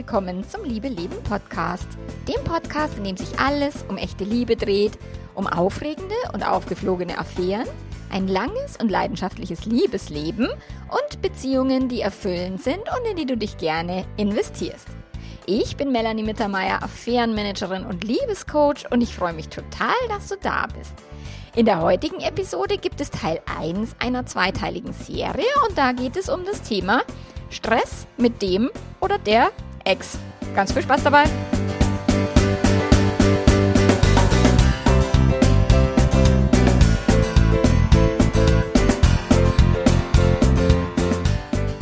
willkommen zum Liebe Leben Podcast. Dem Podcast, in dem sich alles um echte Liebe dreht, um aufregende und aufgeflogene Affären, ein langes und leidenschaftliches Liebesleben und Beziehungen, die erfüllend sind und in die du dich gerne investierst. Ich bin Melanie Mittermeier, Affärenmanagerin und Liebescoach und ich freue mich total, dass du da bist. In der heutigen Episode gibt es Teil 1 einer zweiteiligen Serie und da geht es um das Thema Stress mit dem oder der Ex. Ganz viel Spaß dabei!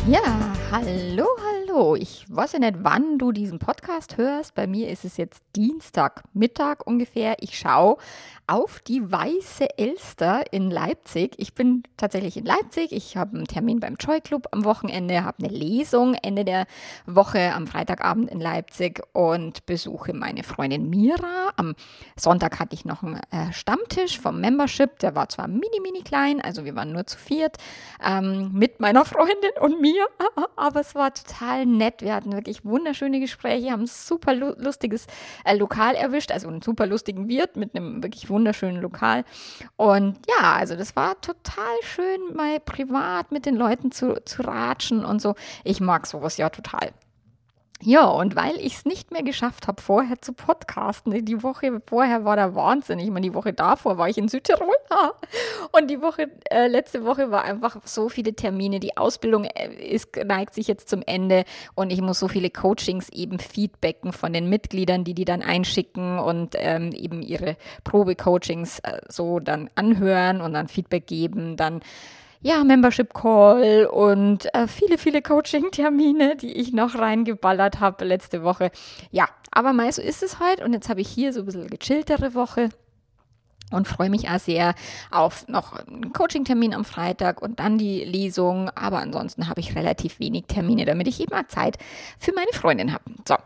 Ja, hallo, hallo. Ich weiß ja nicht, wann du diesen Podcast hörst. Bei mir ist es jetzt Dienstagmittag ungefähr. Ich schaue auf die Weiße Elster in Leipzig. Ich bin tatsächlich in Leipzig. Ich habe einen Termin beim Joy Club am Wochenende, habe eine Lesung Ende der Woche am Freitagabend in Leipzig und besuche meine Freundin Mira. Am Sonntag hatte ich noch einen äh, Stammtisch vom Membership. Der war zwar mini, mini klein, also wir waren nur zu viert ähm, mit meiner Freundin und mir, aber es war total nett. Wir hatten wirklich wunderschöne Gespräche, haben ein super lustiges äh, Lokal erwischt, also einen super lustigen Wirt mit einem wirklich wunderschönen wunderschönen Lokal. Und ja, also das war total schön, mal privat mit den Leuten zu, zu ratschen und so. Ich mag sowas ja total. Ja, und weil ich es nicht mehr geschafft habe, vorher zu podcasten, die Woche vorher war der Wahnsinn. Ich meine, die Woche davor war ich in Südtirol. Und die Woche, äh, letzte Woche war einfach so viele Termine. Die Ausbildung äh, ist, neigt sich jetzt zum Ende und ich muss so viele Coachings eben feedbacken von den Mitgliedern, die die dann einschicken und ähm, eben ihre Probecoachings äh, so dann anhören und dann Feedback geben. Dann ja, Membership Call und äh, viele, viele Coaching-Termine, die ich noch reingeballert habe letzte Woche. Ja, aber mal so ist es heute und jetzt habe ich hier so ein bisschen gechilltere Woche und freue mich auch sehr auf noch einen Coaching-Termin am Freitag und dann die Lesung. Aber ansonsten habe ich relativ wenig Termine, damit ich eben mal Zeit für meine Freundin habe. So,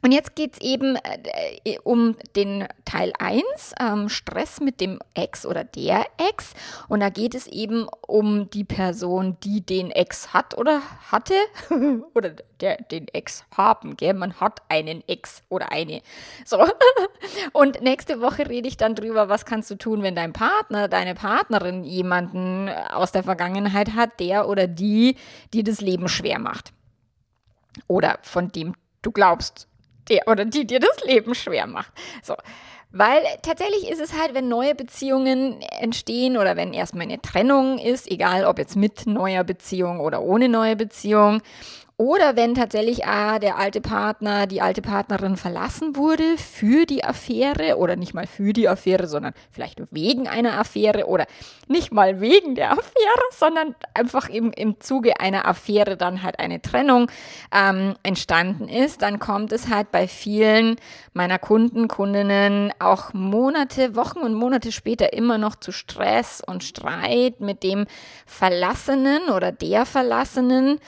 und jetzt geht es eben äh, um den Teil 1, ähm, Stress mit dem Ex oder der Ex. Und da geht es eben um die Person, die den Ex hat oder hatte oder der, den Ex haben. Gell? Man hat einen Ex oder eine. So. Und nächste Woche rede ich dann drüber, was kannst du tun, wenn dein Partner, deine Partnerin jemanden aus der Vergangenheit hat, der oder die, die das Leben schwer macht. Oder von dem du glaubst, der oder die dir das Leben schwer macht. So. Weil tatsächlich ist es halt, wenn neue Beziehungen entstehen oder wenn erstmal eine Trennung ist, egal ob jetzt mit neuer Beziehung oder ohne neue Beziehung, oder wenn tatsächlich ah, der alte Partner, die alte Partnerin verlassen wurde für die Affäre oder nicht mal für die Affäre, sondern vielleicht wegen einer Affäre oder nicht mal wegen der Affäre, sondern einfach im, im Zuge einer Affäre dann halt eine Trennung ähm, entstanden ist, dann kommt es halt bei vielen meiner Kunden, Kundinnen auch Monate, Wochen und Monate später immer noch zu Stress und Streit mit dem Verlassenen oder der Verlassenen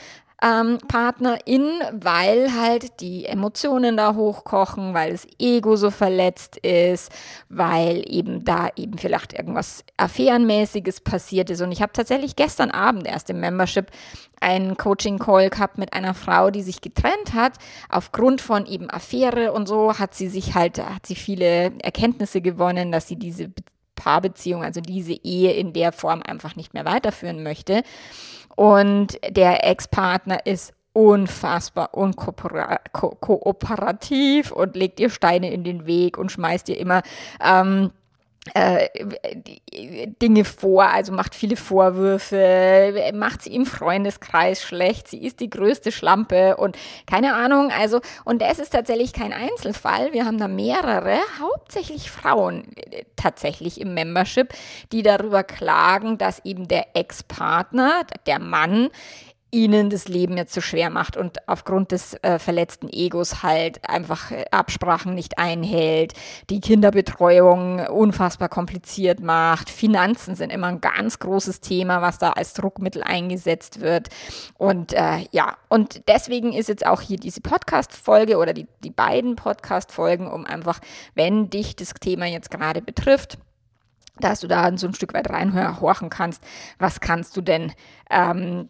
ähm, Partnerin, weil halt die Emotionen da hochkochen, weil das Ego so verletzt ist, weil eben da eben vielleicht irgendwas Affärenmäßiges passiert ist. Und ich habe tatsächlich gestern Abend erst im Membership einen Coaching-Call gehabt mit einer Frau, die sich getrennt hat. Aufgrund von eben Affäre und so hat sie sich halt, hat sie viele Erkenntnisse gewonnen, dass sie diese Paarbeziehung, also diese Ehe in der Form einfach nicht mehr weiterführen möchte. Und der Ex-Partner ist unfassbar unkooperativ und legt ihr Steine in den Weg und schmeißt ihr immer ähm, äh, Dinge vor, also macht viele Vorwürfe, macht sie im Freundeskreis schlecht, sie ist die größte Schlampe und keine Ahnung, also und das ist tatsächlich kein Einzelfall, wir haben da mehrere, hauptsächlich Frauen tatsächlich im Membership, die darüber klagen, dass eben der Ex-Partner, der Mann ihnen das Leben jetzt so schwer macht und aufgrund des äh, verletzten Egos halt einfach äh, Absprachen nicht einhält, die Kinderbetreuung unfassbar kompliziert macht. Finanzen sind immer ein ganz großes Thema, was da als Druckmittel eingesetzt wird. Und äh, ja, und deswegen ist jetzt auch hier diese Podcast-Folge oder die, die beiden Podcast-Folgen, um einfach, wenn dich das Thema jetzt gerade betrifft, dass du da so ein Stück weit reinhorchen kannst, was kannst du denn, ähm,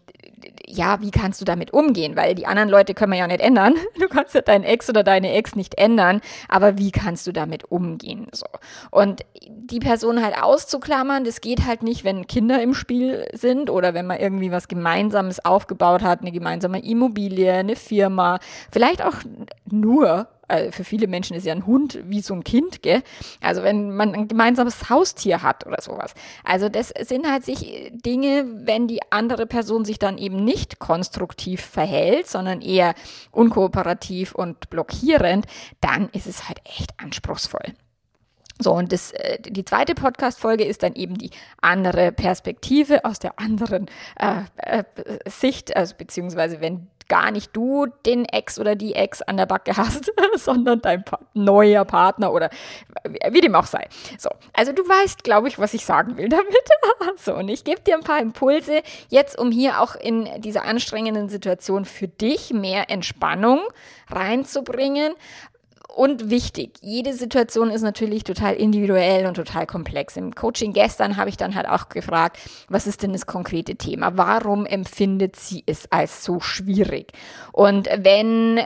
ja, wie kannst du damit umgehen? Weil die anderen Leute können wir ja nicht ändern. Du kannst ja deinen Ex oder deine Ex nicht ändern, aber wie kannst du damit umgehen? So. Und die Person halt auszuklammern, das geht halt nicht, wenn Kinder im Spiel sind oder wenn man irgendwie was Gemeinsames aufgebaut hat, eine gemeinsame Immobilie, eine Firma, vielleicht auch nur also für viele Menschen ist ja ein Hund wie so ein Kind, gell? Also wenn man ein gemeinsames Haustier hat oder sowas. Also das sind halt sich Dinge, wenn die andere Person sich dann eben nicht konstruktiv verhält, sondern eher unkooperativ und blockierend, dann ist es halt echt anspruchsvoll. So, und das, äh, die zweite Podcast-Folge ist dann eben die andere Perspektive aus der anderen äh, äh, Sicht, also beziehungsweise wenn gar nicht du den Ex oder die Ex an der Backe hast, sondern dein pa neuer Partner oder wie dem auch sei. So, also du weißt, glaube ich, was ich sagen will damit. so, und ich gebe dir ein paar Impulse jetzt, um hier auch in dieser anstrengenden Situation für dich mehr Entspannung reinzubringen, und wichtig, jede Situation ist natürlich total individuell und total komplex. Im Coaching gestern habe ich dann halt auch gefragt, was ist denn das konkrete Thema? Warum empfindet sie es als so schwierig? Und wenn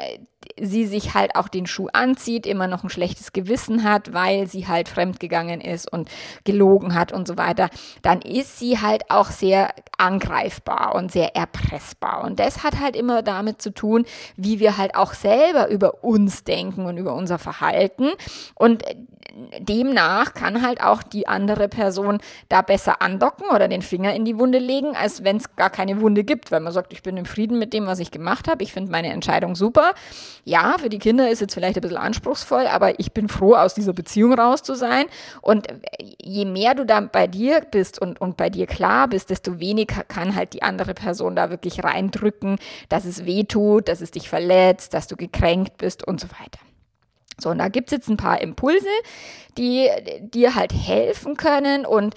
sie sich halt auch den Schuh anzieht, immer noch ein schlechtes Gewissen hat, weil sie halt fremdgegangen ist und gelogen hat und so weiter, dann ist sie halt auch sehr angreifbar und sehr erpressbar. Und das hat halt immer damit zu tun, wie wir halt auch selber über uns denken und über unser Verhalten. Und demnach kann halt auch die andere Person da besser andocken oder den Finger in die Wunde legen, als wenn es gar keine Wunde gibt, weil man sagt, ich bin im Frieden mit dem, was ich gemacht habe, ich finde meine Entscheidung super. Ja, für die Kinder ist jetzt vielleicht ein bisschen anspruchsvoll, aber ich bin froh, aus dieser Beziehung raus zu sein. Und je mehr du da bei dir bist und, und bei dir klar bist, desto weniger kann halt die andere Person da wirklich reindrücken, dass es weh tut, dass es dich verletzt, dass du gekränkt bist und so weiter. So, und da gibt's jetzt ein paar Impulse, die dir halt helfen können und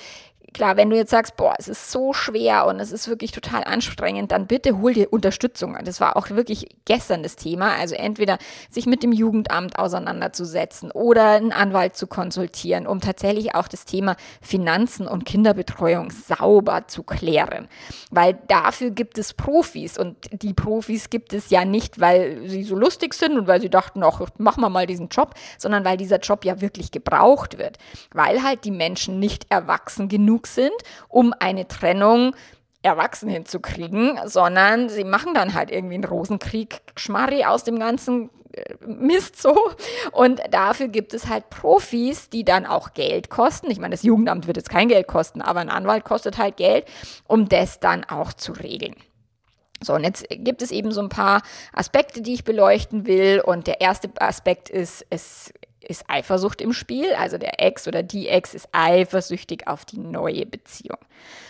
Klar, wenn du jetzt sagst, boah, es ist so schwer und es ist wirklich total anstrengend, dann bitte hol dir Unterstützung. Das war auch wirklich gestern das Thema. Also entweder sich mit dem Jugendamt auseinanderzusetzen oder einen Anwalt zu konsultieren, um tatsächlich auch das Thema Finanzen und Kinderbetreuung sauber zu klären. Weil dafür gibt es Profis und die Profis gibt es ja nicht, weil sie so lustig sind und weil sie dachten, ach, machen wir mal diesen Job, sondern weil dieser Job ja wirklich gebraucht wird. Weil halt die Menschen nicht erwachsen genug sind, um eine Trennung erwachsen hinzukriegen, sondern sie machen dann halt irgendwie einen Rosenkrieg, Schmarri aus dem ganzen äh, Mist so. Und dafür gibt es halt Profis, die dann auch Geld kosten. Ich meine, das Jugendamt wird jetzt kein Geld kosten, aber ein Anwalt kostet halt Geld, um das dann auch zu regeln. So, und jetzt gibt es eben so ein paar Aspekte, die ich beleuchten will. Und der erste Aspekt ist, es ist Eifersucht im Spiel. Also der Ex oder die Ex ist eifersüchtig auf die neue Beziehung.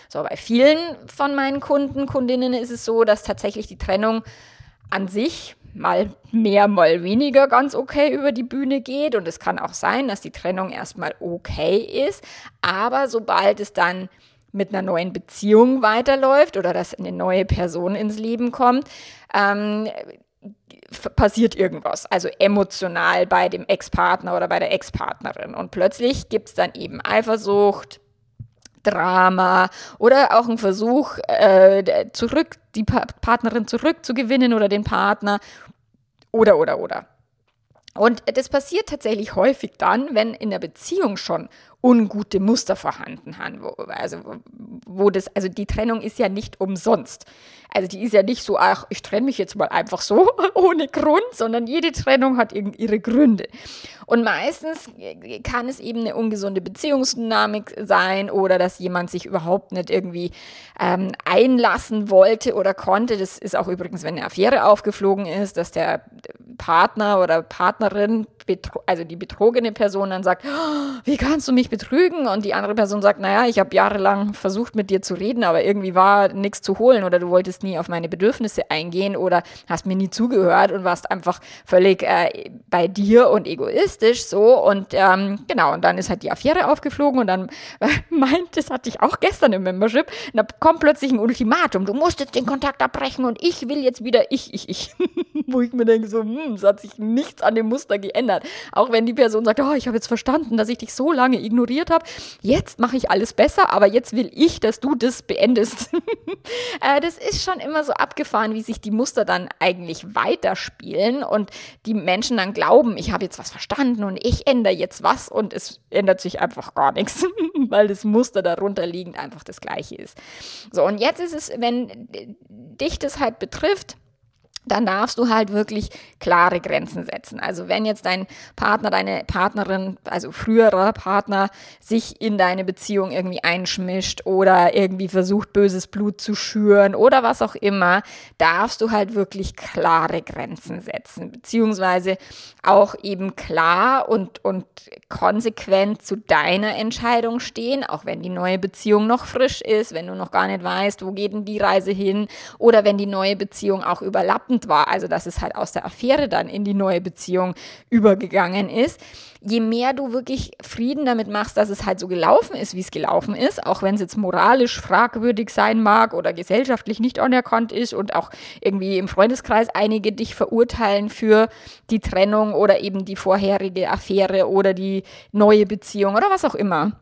So, bei vielen von meinen Kunden, Kundinnen ist es so, dass tatsächlich die Trennung an sich mal mehr, mal weniger ganz okay über die Bühne geht. Und es kann auch sein, dass die Trennung erstmal okay ist. Aber sobald es dann mit einer neuen Beziehung weiterläuft oder dass eine neue Person ins Leben kommt, ähm, passiert irgendwas, also emotional bei dem Ex-Partner oder bei der Ex-Partnerin. Und plötzlich gibt es dann eben Eifersucht, Drama oder auch ein Versuch, äh, zurück, die pa Partnerin zurückzugewinnen oder den Partner oder, oder, oder. Und das passiert tatsächlich häufig dann, wenn in der Beziehung schon ungute Muster vorhanden haben. Wo, also, wo das, also die Trennung ist ja nicht umsonst. Also die ist ja nicht so, ach, ich trenne mich jetzt mal einfach so ohne Grund, sondern jede Trennung hat ihre Gründe. Und meistens kann es eben eine ungesunde Beziehungsdynamik sein oder dass jemand sich überhaupt nicht irgendwie ähm, einlassen wollte oder konnte. Das ist auch übrigens, wenn eine Affäre aufgeflogen ist, dass der Partner oder Partnerin, also die betrogene Person dann sagt, oh, wie kannst du mich betrügen? Und die andere Person sagt, naja, ich habe jahrelang versucht mit dir zu reden, aber irgendwie war nichts zu holen oder du wolltest nie auf meine Bedürfnisse eingehen oder hast mir nie zugehört und warst einfach völlig äh, bei dir und egoistisch so. Und ähm, genau, und dann ist halt die Affäre aufgeflogen und dann äh, meint, das hatte ich auch gestern im Membership, da kommt plötzlich ein Ultimatum, du musst jetzt den Kontakt abbrechen und ich will jetzt wieder ich, ich, ich. Wo ich mir denke, so, hm, es hat sich nichts an dem Muster geändert. Auch wenn die Person sagt, oh, ich habe jetzt verstanden, dass ich dich so lange ignoriert habe. Jetzt mache ich alles besser, aber jetzt will ich, dass du das beendest. äh, das ist schon immer so abgefahren, wie sich die Muster dann eigentlich weiterspielen und die Menschen dann glauben, ich habe jetzt was verstanden und ich ändere jetzt was und es ändert sich einfach gar nichts, weil das Muster darunter liegend einfach das gleiche ist. So, und jetzt ist es, wenn dich das halt betrifft, dann darfst du halt wirklich klare Grenzen setzen. Also wenn jetzt dein Partner, deine Partnerin, also früherer Partner, sich in deine Beziehung irgendwie einschmischt oder irgendwie versucht, böses Blut zu schüren oder was auch immer, darfst du halt wirklich klare Grenzen setzen, beziehungsweise auch eben klar und, und konsequent zu deiner Entscheidung stehen, auch wenn die neue Beziehung noch frisch ist, wenn du noch gar nicht weißt, wo geht denn die Reise hin oder wenn die neue Beziehung auch überlappend spannend war, also dass es halt aus der Affäre dann in die neue Beziehung übergegangen ist, je mehr du wirklich Frieden damit machst, dass es halt so gelaufen ist, wie es gelaufen ist, auch wenn es jetzt moralisch fragwürdig sein mag oder gesellschaftlich nicht anerkannt ist und auch irgendwie im Freundeskreis einige dich verurteilen für die Trennung oder eben die vorherige Affäre oder die neue Beziehung oder was auch immer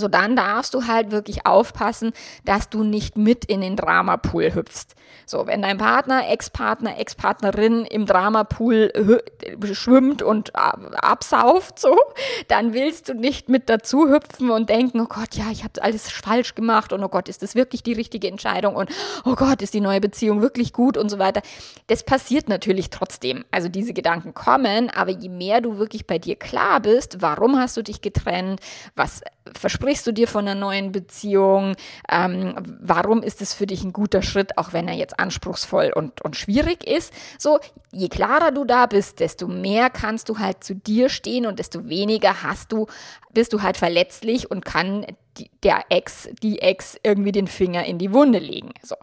so, dann darfst du halt wirklich aufpassen, dass du nicht mit in den Dramapool hüpfst. So, wenn dein Partner, Ex-Partner, Ex-Partnerin im Dramapool schwimmt und absauft, so, dann willst du nicht mit dazu hüpfen und denken, oh Gott, ja, ich habe alles falsch gemacht und oh Gott, ist das wirklich die richtige Entscheidung und oh Gott, ist die neue Beziehung wirklich gut und so weiter. Das passiert natürlich trotzdem. Also diese Gedanken kommen, aber je mehr du wirklich bei dir klar bist, warum hast du dich getrennt, was versprichst du dir von einer neuen Beziehung? Ähm, warum ist es für dich ein guter Schritt, auch wenn er jetzt anspruchsvoll und, und schwierig ist? So, je klarer du da bist, desto mehr kannst du halt zu dir stehen und desto weniger hast du, bist du halt verletzlich und kann der Ex, die Ex irgendwie den Finger in die Wunde legen. So.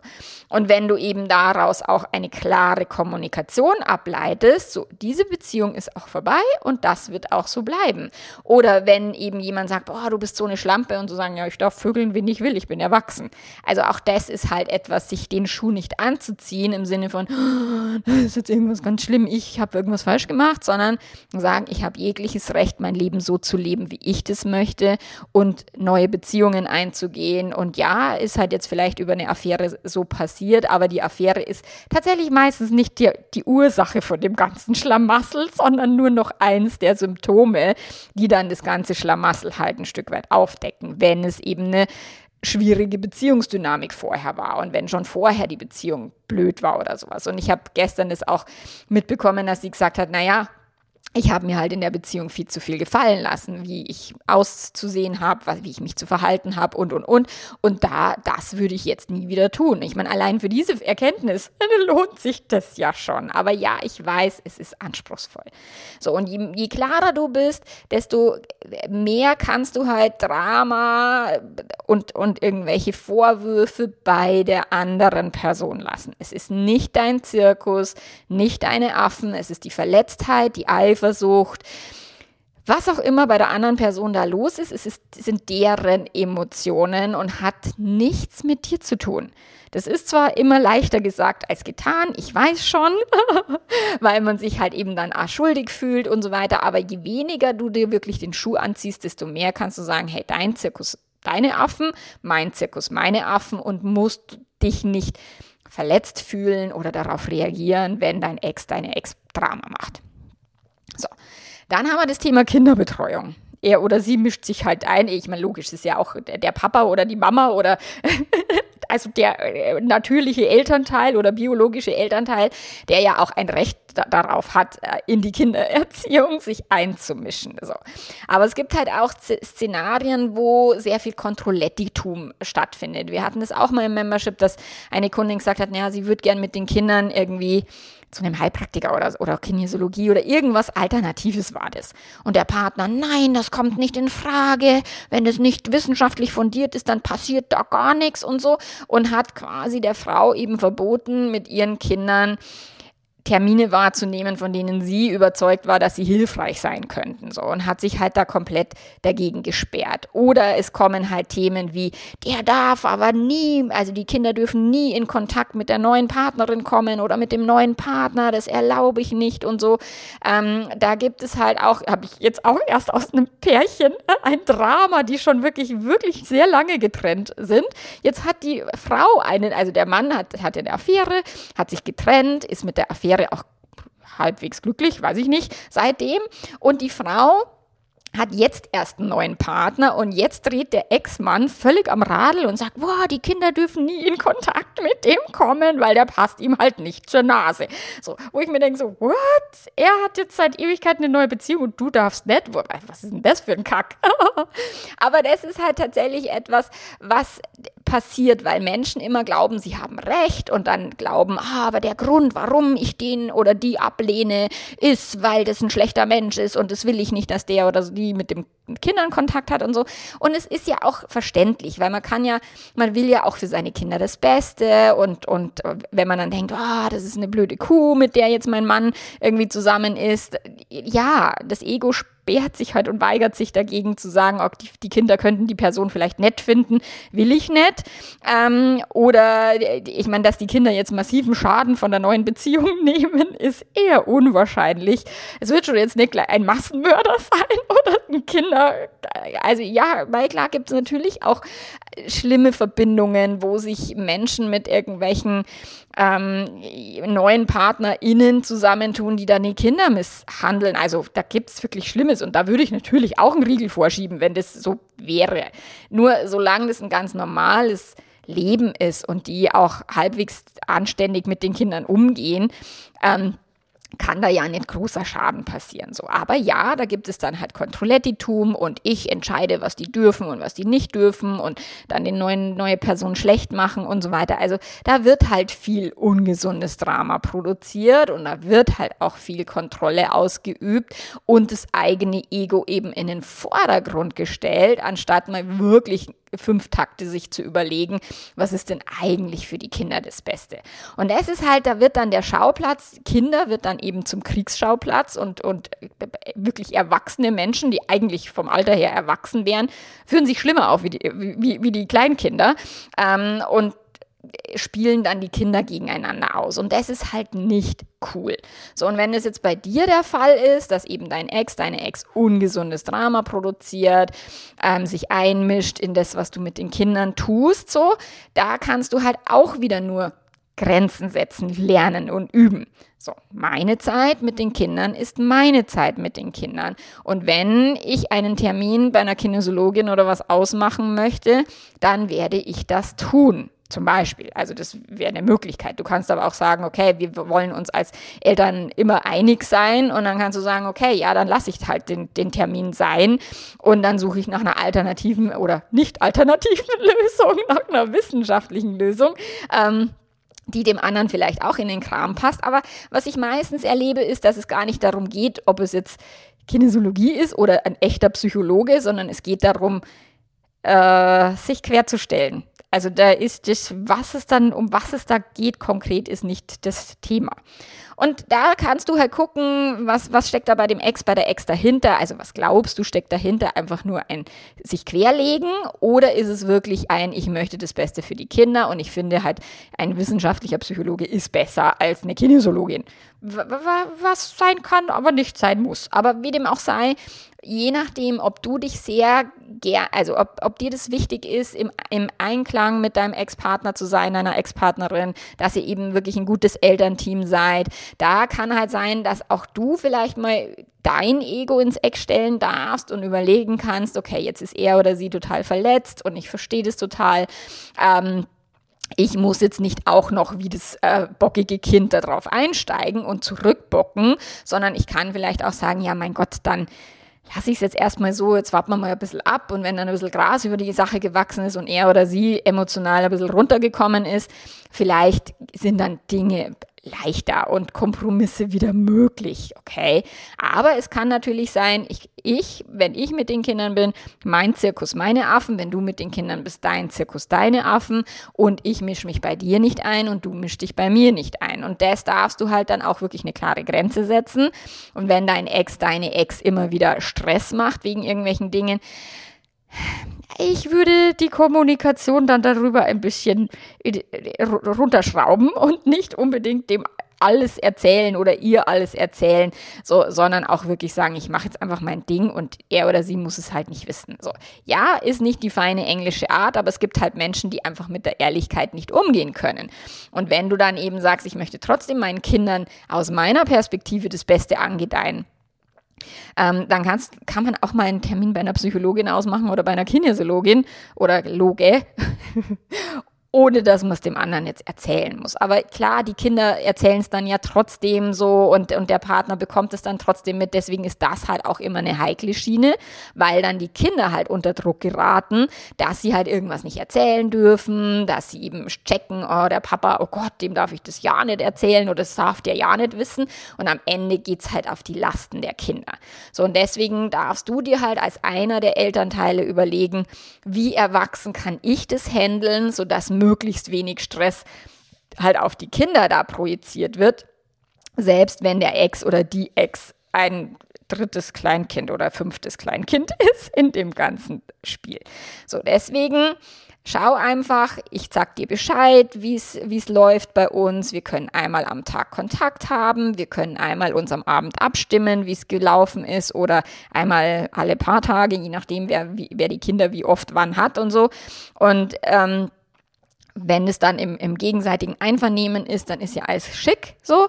Und wenn du eben daraus auch eine klare Kommunikation ableitest, so diese Beziehung ist auch vorbei und das wird auch so bleiben. Oder wenn eben jemand sagt, boah, du bist so eine Schlampe und so sagen, ja, ich darf vögeln, wen ich will, ich bin erwachsen. Also auch das ist halt etwas, sich den Schuh nicht anzuziehen im Sinne von, oh, das ist jetzt irgendwas ganz schlimm, ich habe irgendwas falsch gemacht, sondern sagen, ich habe jegliches Recht, mein Leben so zu leben, wie ich das möchte und neue Beziehungen Beziehungen einzugehen. Und ja, ist halt jetzt vielleicht über eine Affäre so passiert, aber die Affäre ist tatsächlich meistens nicht die, die Ursache von dem ganzen Schlamassel, sondern nur noch eins der Symptome, die dann das ganze Schlamassel halt ein Stück weit aufdecken, wenn es eben eine schwierige Beziehungsdynamik vorher war und wenn schon vorher die Beziehung blöd war oder sowas. Und ich habe gestern das auch mitbekommen, dass sie gesagt hat, naja, ich habe mir halt in der Beziehung viel zu viel gefallen lassen, wie ich auszusehen habe, wie ich mich zu verhalten habe und, und, und. Und da, das würde ich jetzt nie wieder tun. Ich meine, allein für diese Erkenntnis lohnt sich das ja schon. Aber ja, ich weiß, es ist anspruchsvoll. So, und je, je klarer du bist, desto mehr kannst du halt Drama und, und irgendwelche Vorwürfe bei der anderen Person lassen. Es ist nicht dein Zirkus, nicht deine Affen, es ist die Verletztheit, die Eifersucht, Eifersucht, was auch immer bei der anderen Person da los ist, es ist, sind deren Emotionen und hat nichts mit dir zu tun. Das ist zwar immer leichter gesagt als getan, ich weiß schon, weil man sich halt eben dann auch schuldig fühlt und so weiter, aber je weniger du dir wirklich den Schuh anziehst, desto mehr kannst du sagen, hey, dein Zirkus, deine Affen, mein Zirkus, meine Affen und musst dich nicht verletzt fühlen oder darauf reagieren, wenn dein Ex deine Ex Drama macht. Dann haben wir das Thema Kinderbetreuung. Er oder sie mischt sich halt ein. Ich meine, logisch, ist ja auch der Papa oder die Mama oder also der äh, natürliche Elternteil oder biologische Elternteil, der ja auch ein Recht darauf hat, äh, in die Kindererziehung sich einzumischen. So. Aber es gibt halt auch Szenarien, wo sehr viel Kontrollettitum stattfindet. Wir hatten das auch mal im Membership, dass eine Kundin gesagt hat, naja, sie würde gern mit den Kindern irgendwie zu einem Heilpraktiker oder, oder Kinesiologie oder irgendwas Alternatives war das. Und der Partner, nein, das kommt nicht in Frage. Wenn es nicht wissenschaftlich fundiert ist, dann passiert da gar nichts und so. Und hat quasi der Frau eben verboten, mit ihren Kindern Termine wahrzunehmen, von denen sie überzeugt war, dass sie hilfreich sein könnten. So und hat sich halt da komplett dagegen gesperrt. Oder es kommen halt Themen wie, der darf aber nie, also die Kinder dürfen nie in Kontakt mit der neuen Partnerin kommen oder mit dem neuen Partner, das erlaube ich nicht und so. Ähm, da gibt es halt auch, habe ich jetzt auch erst aus einem Pärchen ein Drama, die schon wirklich, wirklich sehr lange getrennt sind. Jetzt hat die Frau einen, also der Mann hat, hatte eine Affäre, hat sich getrennt, ist mit der Affäre wäre auch halbwegs glücklich, weiß ich nicht, seitdem. Und die Frau hat jetzt erst einen neuen Partner und jetzt dreht der Ex-Mann völlig am Radl und sagt, boah, die Kinder dürfen nie in Kontakt mit dem kommen, weil der passt ihm halt nicht zur Nase. So, wo ich mir denke so, what? Er hat jetzt seit Ewigkeit eine neue Beziehung und du darfst nicht? Was ist denn das für ein Kack? Aber das ist halt tatsächlich etwas, was passiert, weil Menschen immer glauben, sie haben Recht und dann glauben, ah, aber der Grund, warum ich den oder die ablehne, ist, weil das ein schlechter Mensch ist und das will ich nicht, dass der oder die mit den Kindern Kontakt hat und so. Und es ist ja auch verständlich, weil man kann ja, man will ja auch für seine Kinder das Beste und, und wenn man dann denkt, ah, oh, das ist eine blöde Kuh, mit der jetzt mein Mann irgendwie zusammen ist, ja, das Ego sperrt sich halt und weigert sich dagegen zu sagen, auch die, die Kinder könnten die Person vielleicht nett finden, will ich nicht. Ähm, oder ich meine, dass die Kinder jetzt massiven Schaden von der neuen Beziehung nehmen, ist eher unwahrscheinlich. Es wird schon jetzt nicht ein Massenmörder sein oder ein Kinder. Also ja, weil klar gibt es natürlich auch schlimme Verbindungen, wo sich Menschen mit irgendwelchen ähm, neuen PartnerInnen zusammentun, die dann die Kinder misshandeln. Also da gibt es wirklich Schlimmes und da würde ich natürlich auch einen Riegel vorschieben, wenn das so wäre. Nur solange das ein ganz normales Leben ist und die auch halbwegs anständig mit den Kindern umgehen, ähm, kann da ja nicht großer Schaden passieren. So, aber ja, da gibt es dann halt Kontrollettitum und ich entscheide, was die dürfen und was die nicht dürfen und dann den neuen neue Person schlecht machen und so weiter. Also da wird halt viel ungesundes Drama produziert und da wird halt auch viel Kontrolle ausgeübt und das eigene Ego eben in den Vordergrund gestellt, anstatt mal wirklich fünf Takte sich zu überlegen, was ist denn eigentlich für die Kinder das Beste. Und es ist halt, da wird dann der Schauplatz, Kinder wird dann eben zum Kriegsschauplatz und, und wirklich erwachsene Menschen, die eigentlich vom Alter her erwachsen wären, führen sich schlimmer auf wie die, wie, wie die Kleinkinder. Ähm, und spielen dann die Kinder gegeneinander aus. Und das ist halt nicht cool. So, und wenn es jetzt bei dir der Fall ist, dass eben dein Ex, deine Ex ungesundes Drama produziert, ähm, sich einmischt in das, was du mit den Kindern tust, so, da kannst du halt auch wieder nur Grenzen setzen, lernen und üben. So, meine Zeit mit den Kindern ist meine Zeit mit den Kindern. Und wenn ich einen Termin bei einer Kinesiologin oder was ausmachen möchte, dann werde ich das tun. Zum Beispiel. Also das wäre eine Möglichkeit. Du kannst aber auch sagen, okay, wir wollen uns als Eltern immer einig sein und dann kannst du sagen, okay, ja, dann lasse ich halt den, den Termin sein und dann suche ich nach einer alternativen oder nicht alternativen Lösung, nach einer wissenschaftlichen Lösung. Ähm, die dem anderen vielleicht auch in den Kram passt. Aber was ich meistens erlebe, ist, dass es gar nicht darum geht, ob es jetzt Kinesiologie ist oder ein echter Psychologe, sondern es geht darum, äh, sich querzustellen also da ist das, was es dann, um was es da geht konkret, ist nicht das Thema. Und da kannst du halt gucken, was, was steckt da bei dem Ex, bei der Ex dahinter. Also was glaubst du, steckt dahinter einfach nur ein sich querlegen oder ist es wirklich ein, ich möchte das Beste für die Kinder und ich finde halt, ein wissenschaftlicher Psychologe ist besser als eine Kinesiologin. Was sein kann, aber nicht sein muss. Aber wie dem auch sei, je nachdem, ob du dich sehr gern, also ob, ob dir das wichtig ist, im, im Einklang mit deinem Ex-Partner zu sein, deiner Ex-Partnerin, dass ihr eben wirklich ein gutes Elternteam seid, da kann halt sein, dass auch du vielleicht mal dein Ego ins Eck stellen darfst und überlegen kannst, okay, jetzt ist er oder sie total verletzt und ich verstehe das total. Ähm, ich muss jetzt nicht auch noch wie das äh, bockige Kind darauf einsteigen und zurückbocken, sondern ich kann vielleicht auch sagen, ja, mein Gott, dann lasse ich es jetzt erstmal so, jetzt warten wir mal ein bisschen ab und wenn dann ein bisschen Gras über die Sache gewachsen ist und er oder sie emotional ein bisschen runtergekommen ist, vielleicht sind dann Dinge leichter und Kompromisse wieder möglich, okay? Aber es kann natürlich sein, ich, ich, wenn ich mit den Kindern bin, mein Zirkus, meine Affen, wenn du mit den Kindern bist, dein Zirkus, deine Affen und ich mische mich bei dir nicht ein und du mischst dich bei mir nicht ein. Und das darfst du halt dann auch wirklich eine klare Grenze setzen. Und wenn dein Ex, deine Ex immer wieder Stress macht wegen irgendwelchen Dingen, ich würde die Kommunikation dann darüber ein bisschen runterschrauben und nicht unbedingt dem alles erzählen oder ihr alles erzählen, so, sondern auch wirklich sagen, ich mache jetzt einfach mein Ding und er oder sie muss es halt nicht wissen. So, ja, ist nicht die feine englische Art, aber es gibt halt Menschen, die einfach mit der Ehrlichkeit nicht umgehen können. Und wenn du dann eben sagst, ich möchte trotzdem meinen Kindern aus meiner Perspektive das Beste angedeihen, ähm, dann kannst, kann man auch mal einen Termin bei einer Psychologin ausmachen oder bei einer Kinesiologin oder Loge ohne dass man es dem anderen jetzt erzählen muss. Aber klar, die Kinder erzählen es dann ja trotzdem so und, und der Partner bekommt es dann trotzdem mit. Deswegen ist das halt auch immer eine heikle Schiene, weil dann die Kinder halt unter Druck geraten, dass sie halt irgendwas nicht erzählen dürfen, dass sie eben checken, oh, der Papa, oh Gott, dem darf ich das ja nicht erzählen oder das darf der ja nicht wissen. Und am Ende geht's halt auf die Lasten der Kinder. So, und deswegen darfst du dir halt als einer der Elternteile überlegen, wie erwachsen kann ich das handeln, sodass möglichst wenig Stress halt auf die Kinder da projiziert wird, selbst wenn der Ex oder die Ex ein drittes Kleinkind oder fünftes Kleinkind ist in dem ganzen Spiel. So, deswegen Schau einfach, ich sag dir Bescheid, wie es läuft bei uns. Wir können einmal am Tag Kontakt haben, wir können einmal uns am Abend abstimmen, wie es gelaufen ist oder einmal alle paar Tage, je nachdem, wer, wie, wer die Kinder wie oft wann hat und so. Und ähm, wenn es dann im, im gegenseitigen Einvernehmen ist, dann ist ja alles schick so.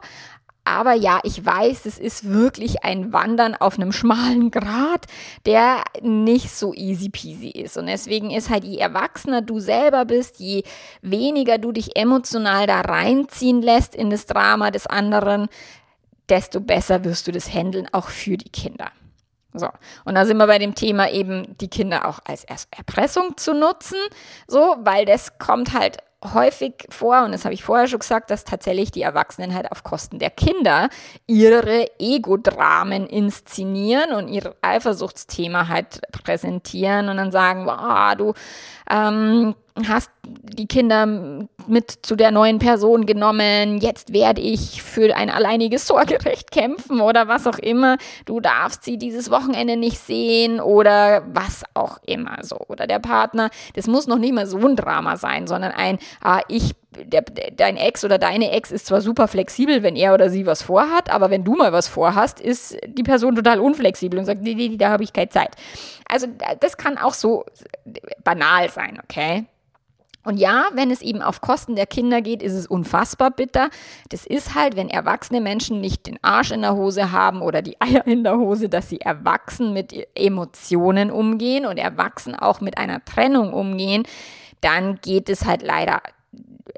Aber ja, ich weiß, es ist wirklich ein Wandern auf einem schmalen Grat, der nicht so easy peasy ist. Und deswegen ist halt, je erwachsener du selber bist, je weniger du dich emotional da reinziehen lässt in das Drama des anderen, desto besser wirst du das handeln, auch für die Kinder. So. Und da sind wir bei dem Thema eben, die Kinder auch als Erpressung zu nutzen, so, weil das kommt halt häufig vor, und das habe ich vorher schon gesagt, dass tatsächlich die Erwachsenen halt auf Kosten der Kinder ihre Ego-Dramen inszenieren und ihr Eifersuchtsthema halt präsentieren und dann sagen, wow, du ähm, hast die Kinder mit zu der neuen Person genommen, jetzt werde ich für ein alleiniges Sorgerecht kämpfen oder was auch immer, du darfst sie dieses Wochenende nicht sehen oder was auch immer so. Oder der Partner, das muss noch nicht mal so ein Drama sein, sondern ein, ah, ich der, dein Ex oder deine Ex ist zwar super flexibel, wenn er oder sie was vorhat, aber wenn du mal was vorhast, ist die Person total unflexibel und sagt, nee, nee, da habe ich keine Zeit. Also das kann auch so banal sein, okay? Und ja, wenn es eben auf Kosten der Kinder geht, ist es unfassbar bitter. Das ist halt, wenn erwachsene Menschen nicht den Arsch in der Hose haben oder die Eier in der Hose, dass sie erwachsen mit Emotionen umgehen und erwachsen auch mit einer Trennung umgehen, dann geht es halt leider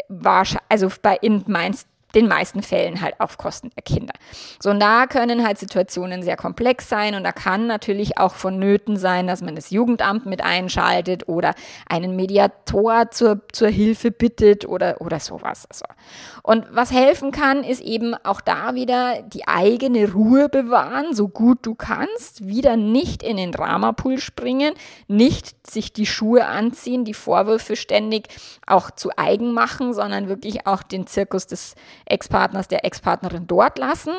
wahrscheinlich, also bei in meinst den meisten Fällen halt auf Kosten der Kinder. So, und da können halt Situationen sehr komplex sein und da kann natürlich auch vonnöten sein, dass man das Jugendamt mit einschaltet oder einen Mediator zur, zur Hilfe bittet oder, oder sowas. Also. Und was helfen kann, ist eben auch da wieder die eigene Ruhe bewahren, so gut du kannst, wieder nicht in den Dramapool springen, nicht sich die Schuhe anziehen, die Vorwürfe ständig auch zu eigen machen, sondern wirklich auch den Zirkus des Ex-Partners, der Ex-Partnerin dort lassen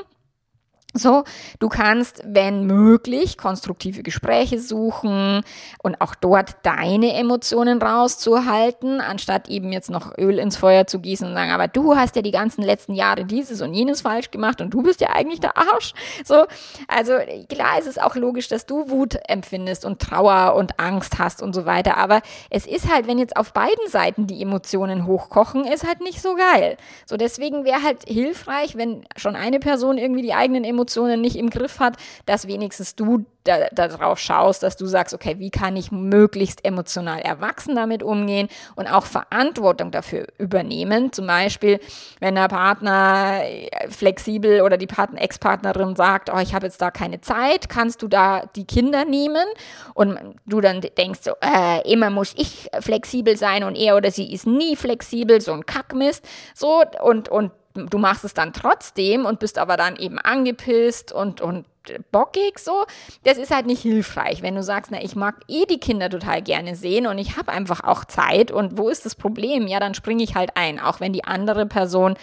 so, du kannst, wenn möglich, konstruktive Gespräche suchen und auch dort deine Emotionen rauszuhalten, anstatt eben jetzt noch Öl ins Feuer zu gießen und sagen, aber du hast ja die ganzen letzten Jahre dieses und jenes falsch gemacht und du bist ja eigentlich der Arsch. So, also klar ist es auch logisch, dass du Wut empfindest und Trauer und Angst hast und so weiter, aber es ist halt, wenn jetzt auf beiden Seiten die Emotionen hochkochen, ist halt nicht so geil. So, deswegen wäre halt hilfreich, wenn schon eine Person irgendwie die eigenen Emotionen Emotionen nicht im Griff hat, dass wenigstens du darauf da schaust, dass du sagst, okay, wie kann ich möglichst emotional erwachsen damit umgehen und auch Verantwortung dafür übernehmen. Zum Beispiel, wenn der Partner äh, flexibel oder die Partner Ex-Partnerin sagt, oh, ich habe jetzt da keine Zeit, kannst du da die Kinder nehmen? Und du dann denkst so, äh, immer muss ich flexibel sein und er oder sie ist nie flexibel, so ein Kackmist. So, und, und du machst es dann trotzdem und bist aber dann eben angepisst und, und bockig so, das ist halt nicht hilfreich. Wenn du sagst, na, ich mag eh die Kinder total gerne sehen und ich habe einfach auch Zeit und wo ist das Problem? Ja, dann springe ich halt ein, auch wenn die andere Person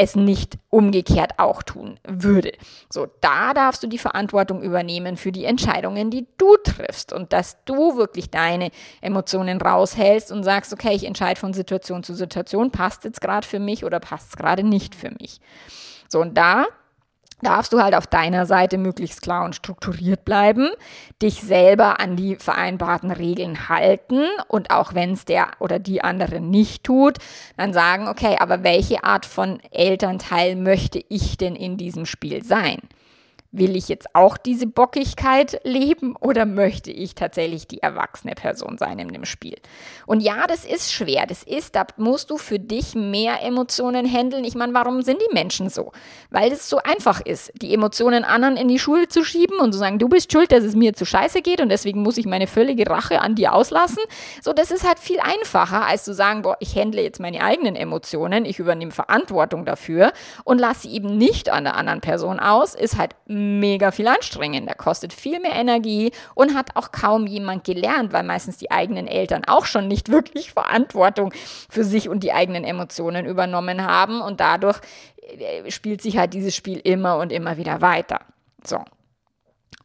es nicht umgekehrt auch tun würde. So, da darfst du die Verantwortung übernehmen für die Entscheidungen, die du triffst und dass du wirklich deine Emotionen raushältst und sagst, okay, ich entscheide von Situation zu Situation, passt jetzt gerade für mich oder passt es gerade nicht für mich. So, und da darfst du halt auf deiner Seite möglichst klar und strukturiert bleiben, dich selber an die vereinbarten Regeln halten und auch wenn es der oder die andere nicht tut, dann sagen, okay, aber welche Art von Elternteil möchte ich denn in diesem Spiel sein? Will ich jetzt auch diese Bockigkeit leben oder möchte ich tatsächlich die erwachsene Person sein in dem Spiel? Und ja, das ist schwer. Das ist, da musst du für dich mehr Emotionen handeln. Ich meine, warum sind die Menschen so? Weil es so einfach ist, die Emotionen anderen in die Schule zu schieben und zu sagen, du bist schuld, dass es mir zu scheiße geht und deswegen muss ich meine völlige Rache an dir auslassen. So, das ist halt viel einfacher, als zu sagen, boah, ich handle jetzt meine eigenen Emotionen, ich übernehme Verantwortung dafür und lasse sie eben nicht an der anderen Person aus, ist halt mega viel anstrengender, kostet viel mehr Energie und hat auch kaum jemand gelernt, weil meistens die eigenen Eltern auch schon nicht wirklich Verantwortung für sich und die eigenen Emotionen übernommen haben und dadurch äh, spielt sich halt dieses Spiel immer und immer wieder weiter. So.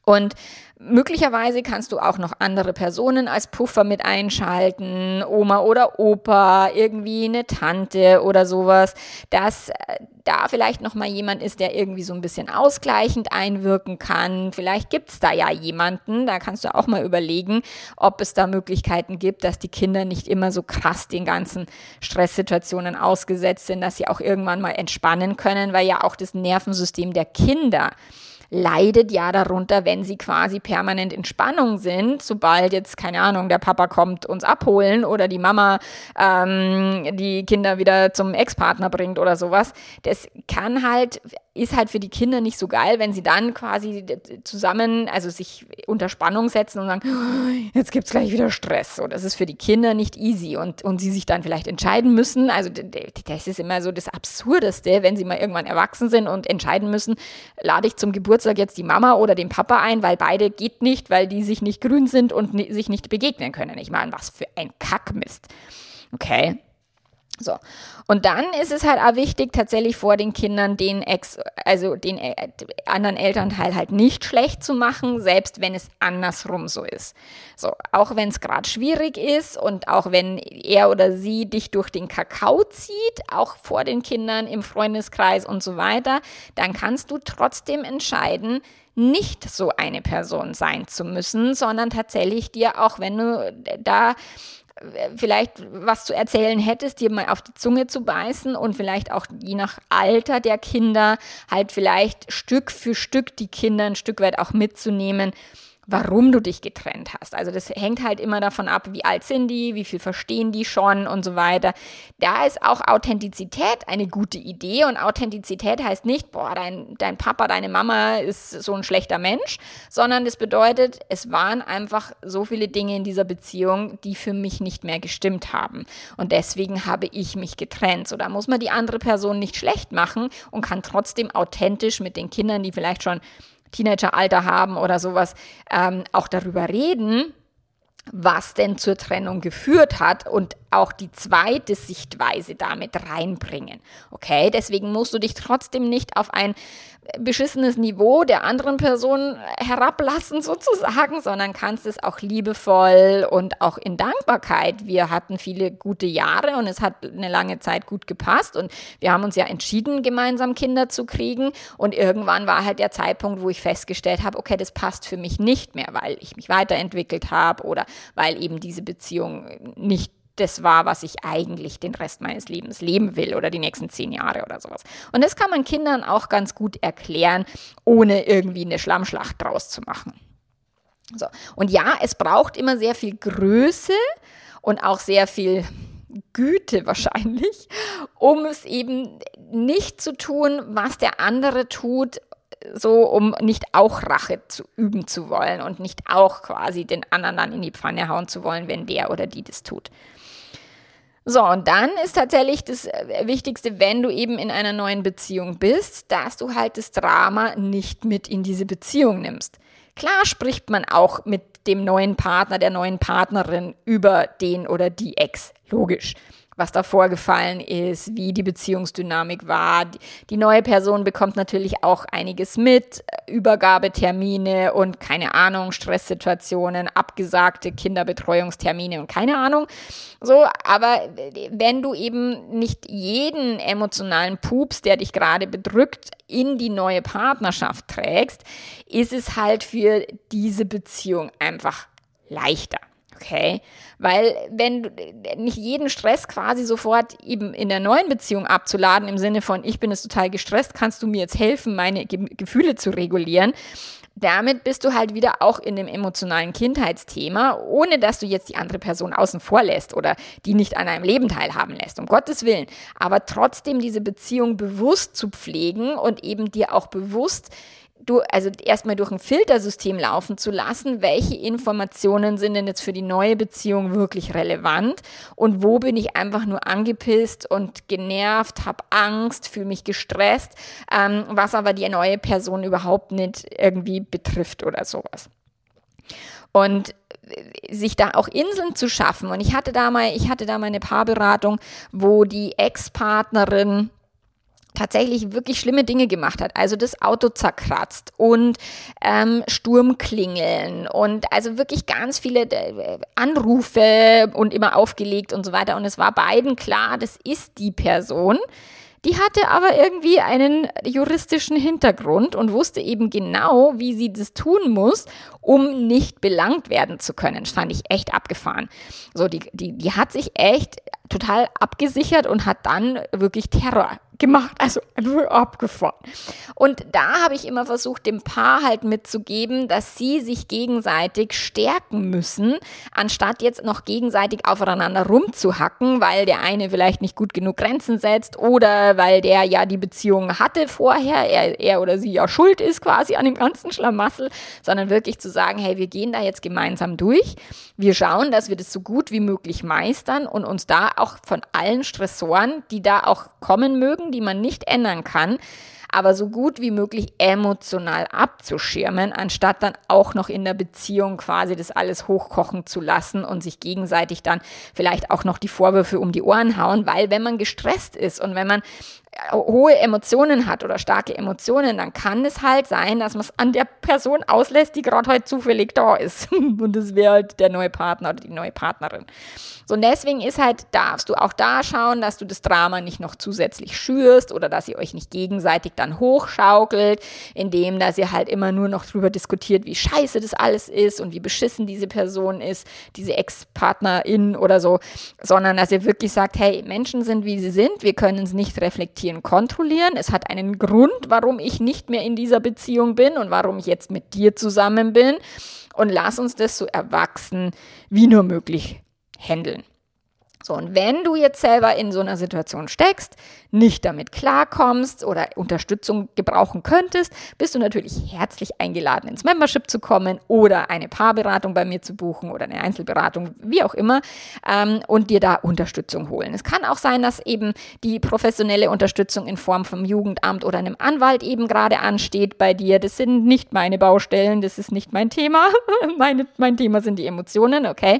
Und möglicherweise kannst du auch noch andere Personen als Puffer mit einschalten, Oma oder Opa, irgendwie eine Tante oder sowas, dass äh, da vielleicht noch mal jemand ist, der irgendwie so ein bisschen ausgleichend einwirken kann. Vielleicht gibt's da ja jemanden, da kannst du auch mal überlegen, ob es da Möglichkeiten gibt, dass die Kinder nicht immer so krass den ganzen Stresssituationen ausgesetzt sind, dass sie auch irgendwann mal entspannen können, weil ja auch das Nervensystem der Kinder leidet ja darunter, wenn sie quasi permanent in Spannung sind, sobald jetzt, keine Ahnung, der Papa kommt uns abholen oder die Mama ähm, die Kinder wieder zum Ex-Partner bringt oder sowas. Das kann halt ist halt für die Kinder nicht so geil, wenn sie dann quasi zusammen, also sich unter Spannung setzen und sagen, oh, jetzt gibt's gleich wieder Stress. So, das ist für die Kinder nicht easy und, und sie sich dann vielleicht entscheiden müssen. Also das ist immer so das Absurdeste, wenn sie mal irgendwann erwachsen sind und entscheiden müssen, lade ich zum Geburtstag jetzt die Mama oder den Papa ein, weil beide geht nicht, weil die sich nicht grün sind und sich nicht begegnen können. Ich meine, was für ein Kackmist. Okay. So. Und dann ist es halt auch wichtig, tatsächlich vor den Kindern den Ex, also den äh, anderen Elternteil halt nicht schlecht zu machen, selbst wenn es andersrum so ist. So, auch wenn es gerade schwierig ist und auch wenn er oder sie dich durch den Kakao zieht, auch vor den Kindern im Freundeskreis und so weiter, dann kannst du trotzdem entscheiden, nicht so eine Person sein zu müssen, sondern tatsächlich dir, auch wenn du da vielleicht was zu erzählen hättest, dir mal auf die Zunge zu beißen und vielleicht auch je nach Alter der Kinder halt vielleicht Stück für Stück die Kinder ein Stück weit auch mitzunehmen warum du dich getrennt hast. Also das hängt halt immer davon ab, wie alt sind die, wie viel verstehen die schon und so weiter. Da ist auch Authentizität eine gute Idee und Authentizität heißt nicht, boah, dein, dein Papa, deine Mama ist so ein schlechter Mensch, sondern das bedeutet, es waren einfach so viele Dinge in dieser Beziehung, die für mich nicht mehr gestimmt haben. Und deswegen habe ich mich getrennt. So, da muss man die andere Person nicht schlecht machen und kann trotzdem authentisch mit den Kindern, die vielleicht schon Teenageralter haben oder sowas, ähm, auch darüber reden, was denn zur Trennung geführt hat und auch die zweite Sichtweise damit reinbringen. Okay, deswegen musst du dich trotzdem nicht auf ein beschissenes Niveau der anderen Person herablassen sozusagen, sondern kannst es auch liebevoll und auch in Dankbarkeit. Wir hatten viele gute Jahre und es hat eine lange Zeit gut gepasst und wir haben uns ja entschieden, gemeinsam Kinder zu kriegen und irgendwann war halt der Zeitpunkt, wo ich festgestellt habe, okay, das passt für mich nicht mehr, weil ich mich weiterentwickelt habe oder weil eben diese Beziehung nicht das war, was ich eigentlich den Rest meines Lebens leben will oder die nächsten zehn Jahre oder sowas. Und das kann man Kindern auch ganz gut erklären, ohne irgendwie eine Schlammschlacht draus zu machen. So. Und ja, es braucht immer sehr viel Größe und auch sehr viel Güte wahrscheinlich, um es eben nicht zu tun, was der andere tut, so um nicht auch Rache zu üben zu wollen und nicht auch quasi den anderen dann in die Pfanne hauen zu wollen, wenn der oder die das tut. So, und dann ist tatsächlich das äh, Wichtigste, wenn du eben in einer neuen Beziehung bist, dass du halt das Drama nicht mit in diese Beziehung nimmst. Klar spricht man auch mit dem neuen Partner, der neuen Partnerin über den oder die Ex. Logisch was da vorgefallen ist, wie die Beziehungsdynamik war. Die neue Person bekommt natürlich auch einiges mit, Übergabetermine und keine Ahnung, Stresssituationen, abgesagte Kinderbetreuungstermine und keine Ahnung. So, aber wenn du eben nicht jeden emotionalen Pups, der dich gerade bedrückt, in die neue Partnerschaft trägst, ist es halt für diese Beziehung einfach leichter. Okay, weil wenn du nicht jeden Stress quasi sofort eben in der neuen Beziehung abzuladen, im Sinne von, ich bin es total gestresst, kannst du mir jetzt helfen, meine Ge Gefühle zu regulieren, damit bist du halt wieder auch in dem emotionalen Kindheitsthema, ohne dass du jetzt die andere Person außen vor lässt oder die nicht an einem Leben teilhaben lässt, um Gottes Willen. Aber trotzdem diese Beziehung bewusst zu pflegen und eben dir auch bewusst du, also erstmal durch ein Filtersystem laufen zu lassen, welche Informationen sind denn jetzt für die neue Beziehung wirklich relevant und wo bin ich einfach nur angepisst und genervt, habe Angst, fühle mich gestresst, ähm, was aber die neue Person überhaupt nicht irgendwie betrifft oder sowas. Und sich da auch Inseln zu schaffen. Und ich hatte da mal, ich hatte da mal eine Paarberatung, wo die Ex-Partnerin tatsächlich wirklich schlimme Dinge gemacht hat. Also das Auto zerkratzt und ähm, Sturmklingeln und also wirklich ganz viele äh, Anrufe und immer aufgelegt und so weiter. Und es war beiden klar, das ist die Person. Die hatte aber irgendwie einen juristischen Hintergrund und wusste eben genau, wie sie das tun muss, um nicht belangt werden zu können. Das fand ich echt abgefahren. So, die, die, die hat sich echt total abgesichert und hat dann wirklich Terror gemacht, also abgefahren. Und da habe ich immer versucht, dem Paar halt mitzugeben, dass sie sich gegenseitig stärken müssen, anstatt jetzt noch gegenseitig aufeinander rumzuhacken, weil der eine vielleicht nicht gut genug Grenzen setzt oder weil der ja die Beziehung hatte vorher, er, er oder sie ja schuld ist quasi an dem ganzen Schlamassel, sondern wirklich zu sagen, hey, wir gehen da jetzt gemeinsam durch, wir schauen, dass wir das so gut wie möglich meistern und uns da auch von allen Stressoren, die da auch kommen mögen, Sachen, die man nicht ändern kann, aber so gut wie möglich emotional abzuschirmen, anstatt dann auch noch in der Beziehung quasi das alles hochkochen zu lassen und sich gegenseitig dann vielleicht auch noch die Vorwürfe um die Ohren hauen, weil wenn man gestresst ist und wenn man hohe Emotionen hat oder starke Emotionen, dann kann es halt sein, dass man es an der Person auslässt, die gerade heute zufällig da ist. Und das wäre halt der neue Partner oder die neue Partnerin. So, und deswegen ist halt, darfst du auch da schauen, dass du das Drama nicht noch zusätzlich schürst oder dass ihr euch nicht gegenseitig dann hochschaukelt, indem dass ihr halt immer nur noch drüber diskutiert, wie scheiße das alles ist und wie beschissen diese Person ist, diese Ex-Partnerin oder so, sondern dass ihr wirklich sagt, hey, Menschen sind wie sie sind, wir können es nicht reflektieren, kontrollieren. Es hat einen Grund, warum ich nicht mehr in dieser Beziehung bin und warum ich jetzt mit dir zusammen bin. Und lass uns das so erwachsen wie nur möglich handeln. So, und wenn du jetzt selber in so einer Situation steckst, nicht damit klarkommst oder Unterstützung gebrauchen könntest, bist du natürlich herzlich eingeladen, ins Membership zu kommen oder eine Paarberatung bei mir zu buchen oder eine Einzelberatung, wie auch immer, ähm, und dir da Unterstützung holen. Es kann auch sein, dass eben die professionelle Unterstützung in Form vom Jugendamt oder einem Anwalt eben gerade ansteht bei dir. Das sind nicht meine Baustellen, das ist nicht mein Thema. meine, mein Thema sind die Emotionen, okay?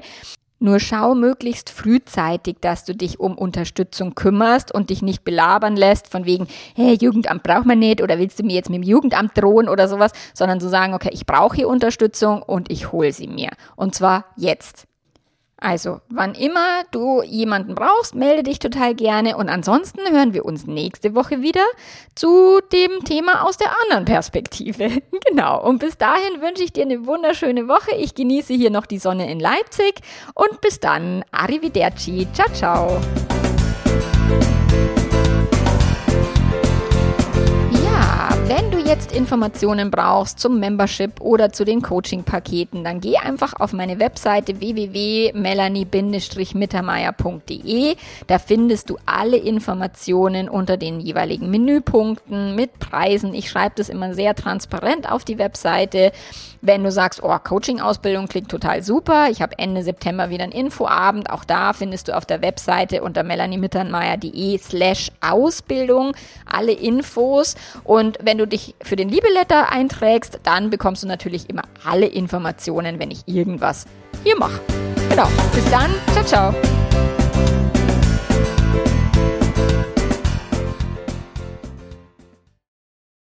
Nur schau möglichst frühzeitig, dass du dich um Unterstützung kümmerst und dich nicht belabern lässt von wegen, hey, Jugendamt braucht man nicht oder willst du mir jetzt mit dem Jugendamt drohen oder sowas, sondern zu sagen, okay, ich brauche hier Unterstützung und ich hole sie mir. Und zwar jetzt. Also, wann immer du jemanden brauchst, melde dich total gerne. Und ansonsten hören wir uns nächste Woche wieder zu dem Thema aus der anderen Perspektive. genau. Und bis dahin wünsche ich dir eine wunderschöne Woche. Ich genieße hier noch die Sonne in Leipzig. Und bis dann. Arrivederci. Ciao, ciao. Jetzt Informationen brauchst zum Membership oder zu den Coaching-Paketen, dann geh einfach auf meine Webseite www.melanie-mittermeier.de. Da findest du alle Informationen unter den jeweiligen Menüpunkten mit Preisen. Ich schreibe das immer sehr transparent auf die Webseite. Wenn du sagst, oh, Coaching-Ausbildung klingt total super, ich habe Ende September wieder einen Infoabend, auch da findest du auf der Webseite unter melaniemitternmeier.de slash Ausbildung alle Infos. Und wenn du dich für den Liebeletter einträgst, dann bekommst du natürlich immer alle Informationen, wenn ich irgendwas hier mache. Genau. Bis dann. Ciao, ciao.